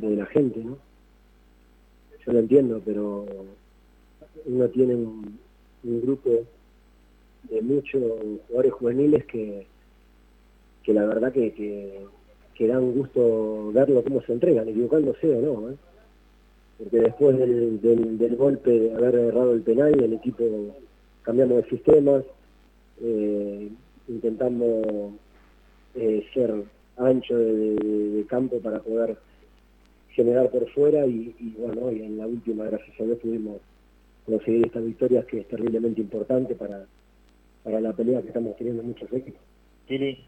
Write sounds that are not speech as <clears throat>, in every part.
de la gente, ¿no? Yo lo entiendo, pero uno tiene un, grupo de muchos jugadores juveniles que, que la verdad que, que, dan gusto verlo cómo se entregan, equivocándose o no, ¿eh? porque después del, del, golpe de haber errado el penal, el equipo cambiamos de sistemas, eh, intentamos eh, ser ancho de, campo para poder generar por fuera y, bueno, y en la última, gracias a Dios, pudimos conseguir esta victoria que es terriblemente importante para, para la pelea que estamos teniendo muchos equipos.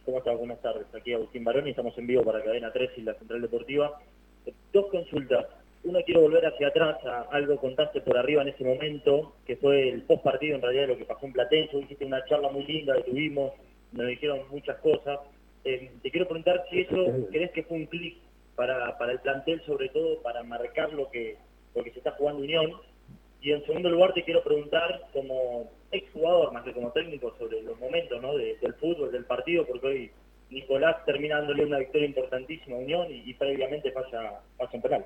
¿cómo estás? Buenas tardes. Aquí Agustín Barón y estamos en vivo para Cadena 3 y la Central Deportiva. Dos consultas. Una, quiero volver hacia atrás a algo contaste por arriba en ese momento, que fue el post partido en realidad de lo que pasó en Platense. Hiciste una charla muy linda que tuvimos, nos dijeron muchas cosas. Eh, te quiero preguntar si eso crees que fue un clic para, para el plantel, sobre todo para marcar lo que, lo que se está jugando Unión. Y en segundo lugar te quiero preguntar como exjugador más que como técnico sobre los momentos ¿no? del fútbol, del partido, porque hoy Nicolás termina dándole una victoria importantísima a Unión y, previamente pasa, pasa un penal.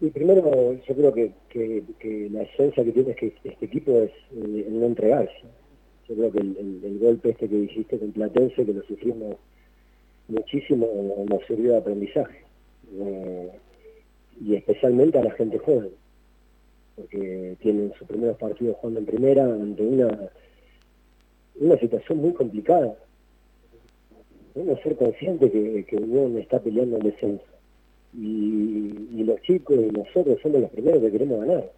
Sí, primero yo creo que, que, la esencia que tiene este, este equipo es eh, el no entregarse. Yo creo que el, golpe este que dijiste con Platense, que lo sufrimos muchísimo, nos sirvió de aprendizaje. Eh, y especialmente a la gente joven, porque tienen sus primeros partidos jugando en primera ante una, una situación muy complicada. Uno ser consciente que, que Unión está peleando el descenso. Y, los chicos y nosotros somos los primeros que queremos ganar.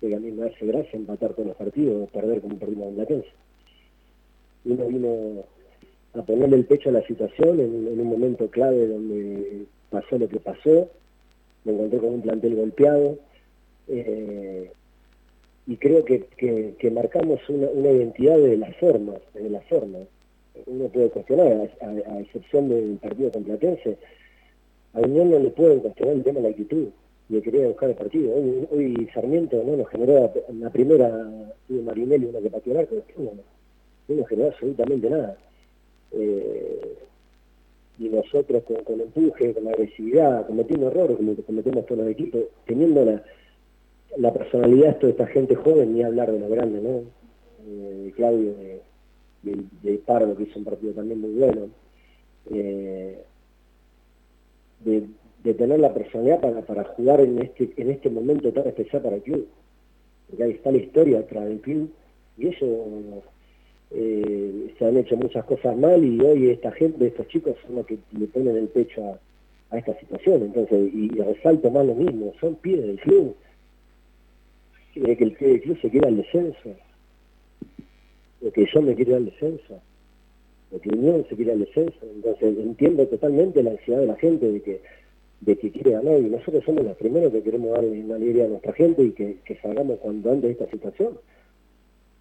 Que a mí me hace gracia empatar con los partidos perder como perdimos en la Uno vino a ponerle el pecho a la situación en, un momento clave donde pasó lo que pasó, me encontré con un plantel golpeado, eh, y creo que, que, marcamos una, identidad de las formas, de las formas. Uno puede cuestionar, a, excepción del partido con Platense, a Unión no le pueden cuestionar el tema de la actitud y de querer buscar el partido. Hoy, Sarmiento no nos generó en la primera, tuvo Marinelli una que pateó el no, no generó absolutamente nada. Eh, y nosotros con, con, empuje, con agresividad, cometiendo errores como cometemos todos los equipos, teniendo la, la personalidad de esta gente joven, ni hablar de lo grande, ¿no? Eh, Claudio de, de, Pardo, que hizo un partido también muy bueno. Eh, de, de, tener la personalidad para, para jugar en este, en este momento tan especial para el club. Porque ahí está la historia atrás del club y eso eh, se han hecho muchas cosas mal y hoy esta gente, estos chicos son los que le ponen el pecho a, esta situación. Entonces, y, resalto más lo mismo, son pies del club. Quiere que el del club se quiera al descenso. Lo que yo me quiero al descenso. Lo que Unión se quiere al descenso. Entonces, entiendo totalmente la ansiedad de la gente de que de que quiere ganar y nosotros somos los primeros que queremos dar una alegría a nuestra gente y que, que salgamos cuando antes de esta situación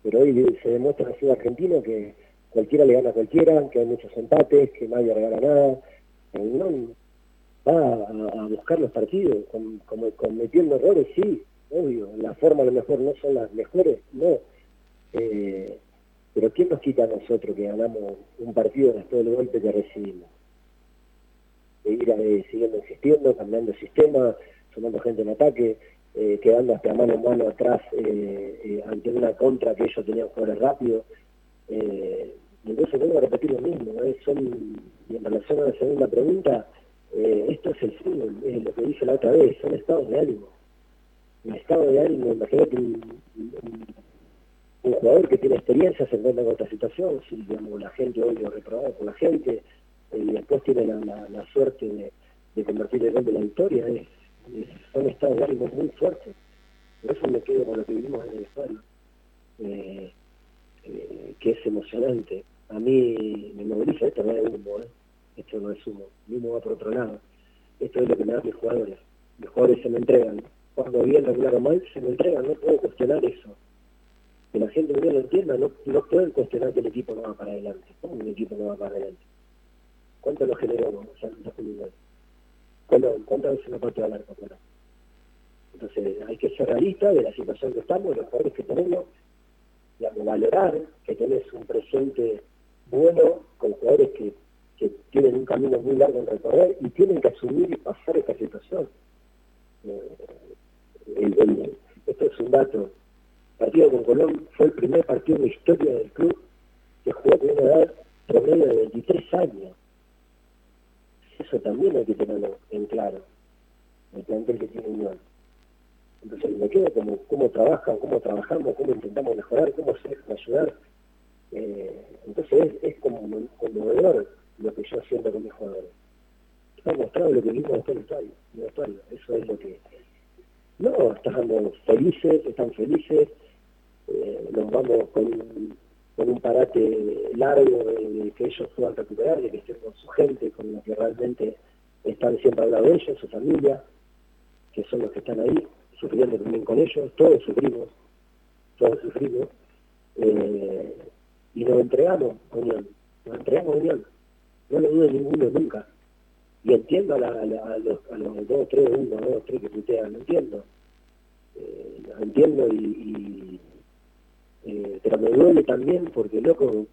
pero hoy se demuestra en el fútbol argentino que cualquiera le gana a cualquiera, que hay muchos empates, que nadie regala nada. no va a, buscar los partidos, como cometiendo errores, sí, obvio. La forma a lo mejor no son las mejores, no. Eh, pero ¿quién nos quita a nosotros que ganamos un partido después del golpe que recibimos? De ir a, siguiendo insistiendo, cambiando el sistema, sumando gente en ataque, eh, quedando hasta mano en mano atrás eh, eh, ante una contra que ellos tenían jugadores rápidos. entonces vengo a repetir lo mismo, son, y en relación a la segunda pregunta, esto es el fútbol, lo que dije la otra vez, son estados de ánimo. Un estado de ánimo, imagínate un, un, jugador que tiene experiencia se encuentra con esta situación, si digamos, la gente hoy lo reprobado por la gente, y después tiene la, suerte de, de convertir el gol de la victoria, es son estados de muy fuertes. Por eso me quedo con lo que vivimos en el vestuario, eh, eh, que es emocionante. A mí me moviliza, esto no es humo, ¿eh? esto no es humo, el humo va por otro lado. Esto es lo que me dan mis jugadores. Mis jugadores se me entregan. Cuando bien, regular o mal, se me entregan, no puedo cuestionar eso. Que la gente no lo entienda, no, no pueden cuestionar que el equipo no va para adelante. ¿Cómo un equipo no va para adelante? ¿Cuánto lo generó? O sea, ¿Cuándo, ¿cuándo es una parte de la recuperación? Entonces hay que ser realista de la situación que estamos, de los jugadores que tenemos, digamos, valorar que tenés un presente bueno con jugadores que, tienen un camino muy largo en recorrer y tienen que asumir y pasar esta situación. Eh, esto es un dato. El partido con Colón fue el primer partido en la historia del club que jugó con una edad promedio de 23 años. Eso también hay que tenerlo en claro, el plantel que tiene Unión. Entonces me quedo como cómo trabajan, cómo trabajamos, cómo intentamos mejorar, cómo se ayudar. Eh, entonces es, es como conmovedor lo que yo siento con mis jugadores. Está mostrado lo que vimos en el vestuario, Eso es lo que... No, estamos felices, están felices, eh, nos vamos con, con un parate largo de, que ellos puedan recuperar, de que estén con su gente, con los que realmente están siempre al lado de ellos, su familia, que son los que están ahí sufriendo también con ellos, todos sufrimos, todos sufrimos, eh, y nos entregamos Unión, nos entregamos Unión, no lo dude ninguno nunca. Y entiendo a, los, a los dos, tres, uno, dos, tres que putean, lo entiendo. Eh, entiendo y, eh, pero me duele también porque loco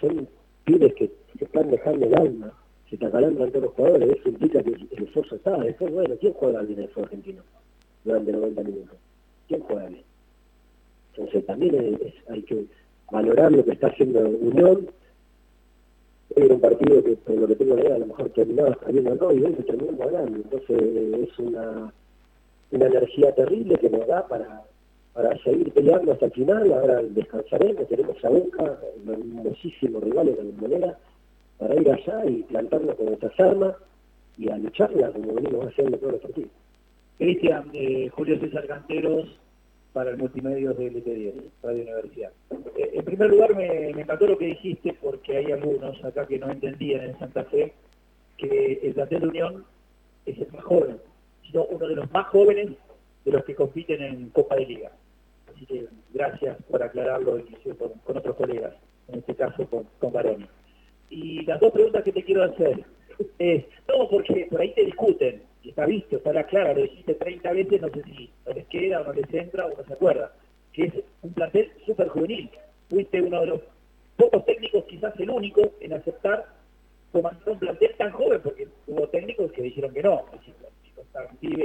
son pibes que se están dejando el alma se te acalantan todos los jugadores eso implica que el esfuerzo está después bueno ¿quién juega bien el argentino? durante 90 minutos. ¿Quién juega bien? Entonces también hay que valorar lo que está haciendo Unión. Era un partido que, por lo que tengo idea, a lo mejor terminaba saliendo acá y hoy se terminó ganando. Entonces es una, una energía terrible que nos da para, para seguir peleando hasta el final. Ahora descansaremos, tenemos a Boca, muchísimos rivales de la manera, para ir allá y plantarnos con nuestras armas y a lucharla como venimos haciendo todos los partidos. Cristian, eh, Julio César Canteros, para el multimedia de LT10, Radio Universidad. Eh, en primer lugar, me, encantó lo que dijiste, porque hay algunos acá que no entendían en Santa Fe que el plantel de Unión es el más joven, sino uno de los más jóvenes de los que compiten en Copa de Liga. Así que gracias por aclararlo con, otros colegas, en este caso con, con Baroni. Y las dos preguntas que te quiero hacer es, no, porque por ahí te discuten, está visto, está la clara, lo dijiste 30 veces, no sé si no les queda o no les entra o no se acuerda, que es un plantel súper juvenil. Fuiste uno de los pocos técnicos, quizás el único, en aceptar comandar un plantel tan joven, porque hubo técnicos que dijeron que no, si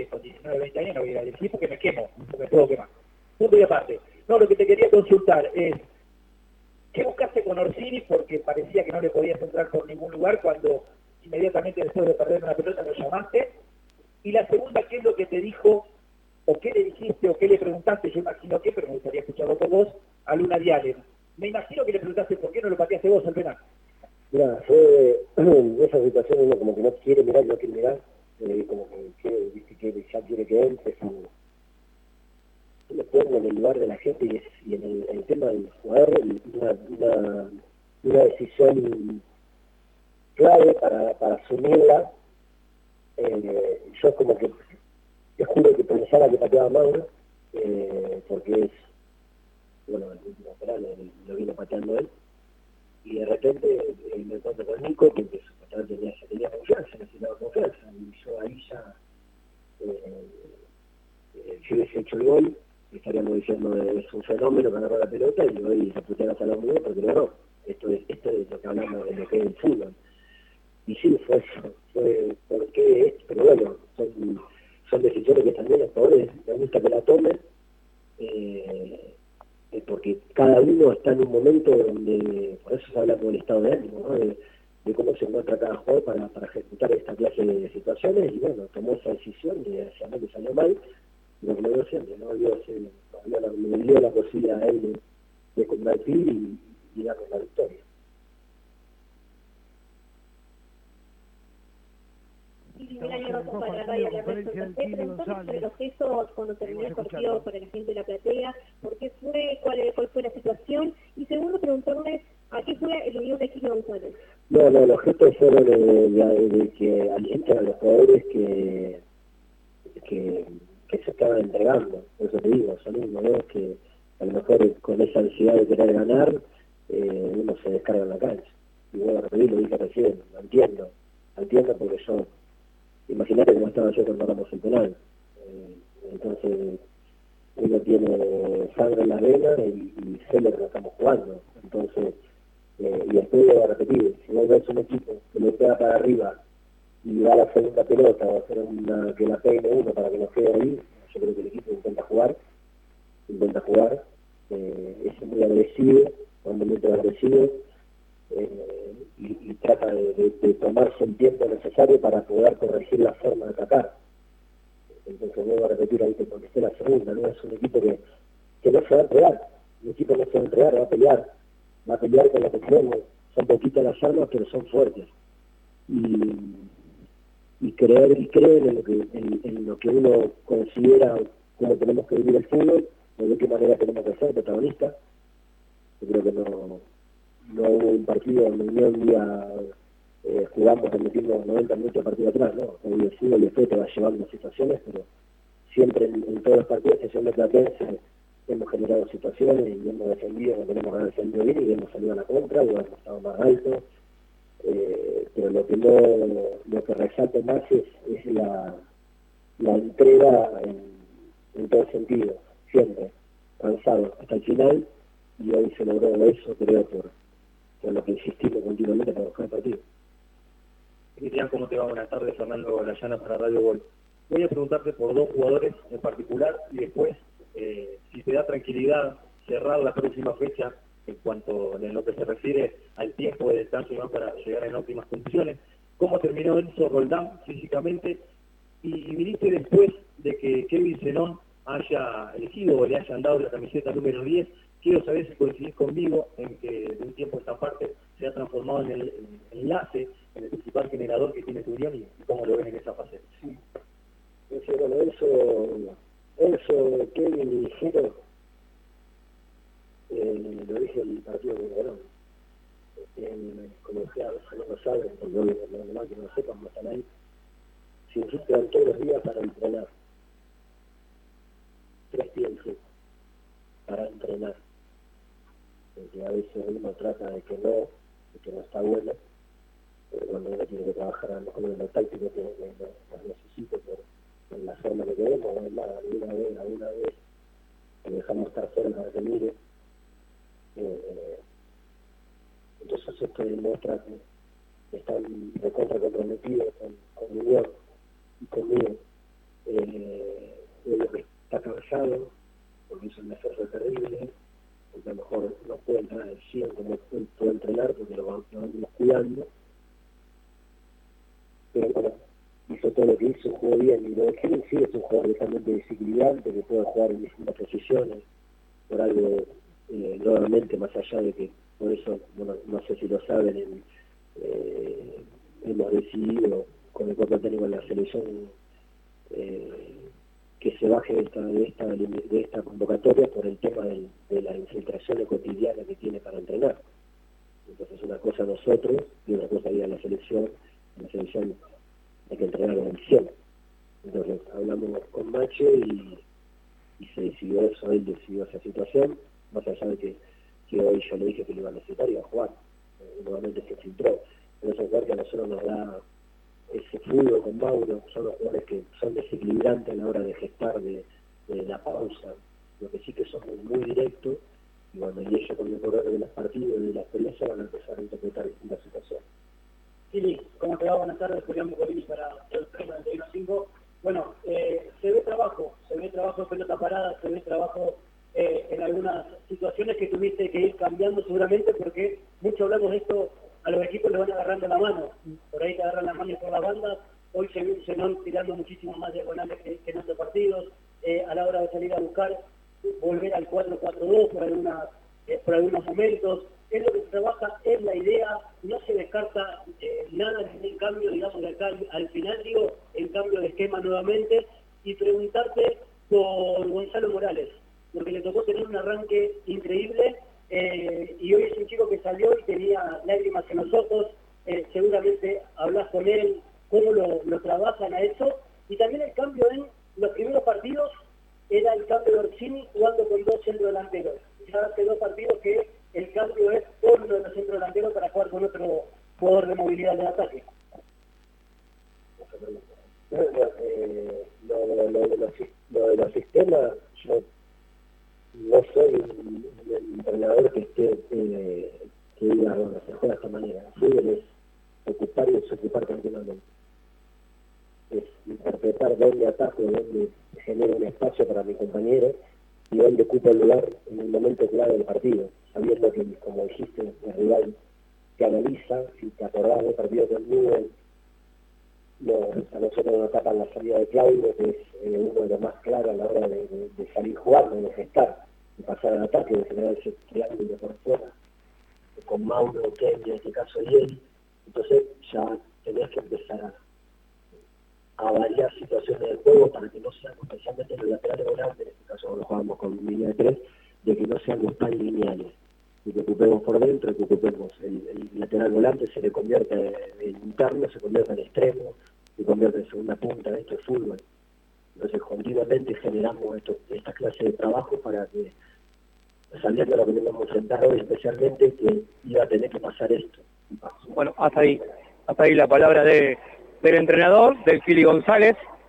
con 19, 20 años no voy a decir porque me quemo, porque me puedo quemar. Aparte. No, lo que te quería consultar es, ¿qué buscaste con Orsini? Porque parecía que no le podías entrar por ningún lugar cuando inmediatamente después de perder una pelota lo llamaste y la segunda, ¿qué es lo que te dijo, o qué le dijiste, o qué le preguntaste? Yo imagino que, pero me gustaría escucharlo por vos, a Luna Diales. Me imagino que le preguntaste por qué no lo pateaste vos al penal. Mira, <clears throat> esa situación uno como que no quiere mirar, no quiere mirar, eh, como que que ya quiere que entre, en el lugar de la gente y, en el, tema del jugador una, una, decisión clave para, para asumirla. Eh, yo como que te juro que pensaba que pateaba Mauro, eh, porque es, bueno, el último penal lo, vino pateando él, y de repente eh, me encuentro con Nico, que supuestamente tenía, tenía confianza, necesitaba confianza, y yo ahí ya, eh, eh, si hubiese hecho el gol, estaríamos diciendo es un fenómeno que agarró la pelota y hoy la putear hasta la mujer porque no, esto es, esto es lo que hablamos de lo que es el fútbol. Y sí, fue eso, fue porque, pero bueno, son, son decisiones que también los jugadores me gusta que la tomen, eh, eh, porque cada uno está en un momento donde, por eso se habla con el estado de ánimo, de, cómo se encuentra cada jugador para, para ejecutar esta clase de situaciones, y bueno, tomó esa decisión, de hacia que salió mal, lo que lo dio siempre, ¿no? Dio, me dio la posibilidad a él de, de convertir y, y darle la victoria. para Radio La procesos cuando terminó el partido para la gente de la platea, por qué fue, cuál, cuál fue la situación, y segundo preguntarle a qué fue el unión de Gil González. No, no, los gestos fueron de, de, de que alientan a los jugadores que, entregando, por eso te digo, son unos que a lo mejor con esa ansiedad de querer ganar, eh, uno se descarga en la cancha. Y bueno, lo dije recién, lo entiendo, lo entiendo porque yo imagínate cómo estaba yo cuando hagamos el penal. Eh, entonces, uno tiene sangre en la vena y, y sé lo que estamos jugando. Entonces, eh, y después voy a repetir, si vos ves un equipo que le pega para arriba y da la segunda pelota o hacer una, que la pegue uno para que no quede ahí, yo creo que el equipo intenta jugar intenta jugar, eh, es muy agresivo, cuando muy agresivo, eh, y, trata de, tomarse el tiempo necesario para poder corregir la forma de atacar. Entonces vuelvo a repetir ahí que contesté la segunda, ¿no? Es un equipo que, que no se va a entregar, un equipo no se va a entregar, va a pelear, va a pelear con lo que tenemos, son poquitas las armas pero son fuertes. Y creer y creer en lo que en, lo que uno considera cómo tenemos que vivir el fútbol, de qué manera tenemos que ser protagonistas. Yo creo que no, no hubo un partido donde un día eh, jugamos, metimos 90 minutos partido atrás, ¿no? El fútbol te va llevando situaciones, pero siempre en, todos los partidos, sesión de Platense, hemos generado situaciones y hemos defendido, no tenemos defendido bien y hemos salido a la contra, o hemos estado más alto. Eh, pero lo que no, lo que resalta más es, es la, la entrega en, en todo sentido, siempre, avanzado hasta el final, y hoy se logró eso, creo, por, por lo que insistimos continuamente para buscar el partido. Cristian, ¿cómo te va? Buenas tardes, Fernando Layana para Radio Gol. Voy a preguntarte por dos jugadores en particular y después, eh, si te da tranquilidad cerrar la próxima fecha en cuanto en lo que se refiere al tiempo de descanso para llegar en óptimas condiciones. ¿Cómo terminó Enzo Roldán físicamente? Y, viniste después de que Kevin Zenón haya elegido o le hayan dado la camiseta número 10 Quiero saber si coincidís conmigo en que de un tiempo a esta parte se ha transformado en el, enlace, en el principal generador que tiene tu unión y, cómo lo ven en esa fase. Sí. bueno, eso, eso Kevin y eh, lo dije el partido de Verón. como ya no lo saben, porque lo que no sepan, no están ahí, se insisten todos los días para entrenar. Tres días para entrenar porque a veces uno trata de que no, de que no está bueno, pero cuando uno tiene que trabajar a lo mejor en lo táctico que, lo necesito por, la forma que queremos, alguna vez, alguna vez que dejamos estar fuera para que mire. Eh, entonces esto demuestra que están de contra comprometidos con, con Unión y conmigo. Eh, lo que está cansado, porque es un esfuerzo terrible, porque a lo mejor no puede entrar al 100 como puede entrenar porque lo vamos cuidando. Pero bueno, hizo todo lo que hizo, jugó bien. Y lo de Kevin sí es un jugador totalmente desequilibrante que puede jugar en distintas posiciones, por algo eh, nuevamente más allá de que, por eso, bueno, no sé si lo saben, eh, hemos decidido con el cuerpo técnico en la selección eh, que se baje de esta, de esta, de esta convocatoria por el tema de la infiltración cotidiana que tiene para entrenar. Entonces una cosa nosotros y una cosa la selección, la selección hay que entrenar en el. Entonces hablamos con Macho y, y se decidió eso, él decidió esa situación, más allá de que, que hoy yo le dije que lo iba a necesitar y iba a jugar. Eh, nuevamente se filtró. Pero es que a nosotros nos da ese fútbol con Mauro, son los jugadores que son desequilibrantes a la hora de gestar de, la pausa, lo que sí que son muy directos, y y ellos con el correr de los partidos y de la experiencia van a empezar a interpretar distintas situaciones. Sí, ¿cómo te va? Buenas tardes, Julián Mucolini para el 395. Bueno, eh, se ve trabajo, se ve trabajo en pelota parada, se ve trabajo eh, en algunas situaciones que tuviste que ir cambiando seguramente porque mucho hablamos de esto a los equipos les van agarrando la mano. Por ahí te agarran la mano por la banda. Hoy se, van tirando muchísimo más diagonales que, en otros partidos. Eh, a la hora de salir a buscar, volver al 4-4-2 por, algunas, eh, por algunos momentos. Es lo que se trabaja, es la idea, no se descarta nada en cambio, digamos, de acá al final, digo, en cambio de esquema nuevamente, y preguntarte por Gonzalo Morales, porque le tocó tener un arranque increíble eh, y hoy es un chico que salió y tenía lágrimas en los ojos, eh, seguramente hablas con él, cómo lo, trabajan a eso, y también el cambio en los primeros partidos era el cambio de Orsini jugando con dos centrodelanteros. Ya hace dos partidos que el cambio es por uno de los centrodelanteros para jugar con otro jugador de movilidad de ataque. Eh, lo, lo de los sistemas, yo no soy un, entrenador que esté eh, diga, bueno, se juega de esta manera. El fútbol es ocupar y desocupar continuamente. Es interpretar dónde ataco, dónde genero un espacio para mi compañero y dónde ocupa el lugar en el momento clave del partido, sabiendo que, como dijiste, el rival te analiza, si te acordás del partido con No, a nosotros nos tapan la salida de Claudio, que es eh, uno de los más claros a la hora de, salir jugando, de gestar, de pasar al ataque, de generar ese triángulo por fuera, con Mauro, Ken, en este caso y él, entonces ya tenés que empezar a, variar situaciones del juego para que no sean, especialmente en el lateral volantes, en este caso cuando jugamos con línea de tres, de que no seamos tan lineales. Y que ocupemos por dentro, que ocupemos el, lateral volante, se le convierte en interno, se convierte en extremo, se convierte en segunda punta, de esto es fútbol. Entonces continuamente generamos esto, esta clase de trabajo para que, sabiendo lo que tenemos que enfrentar hoy, especialmente que iba a tener que pasar esto. Bueno, hasta ahí, hasta ahí la palabra de, del entrenador, del Fili González.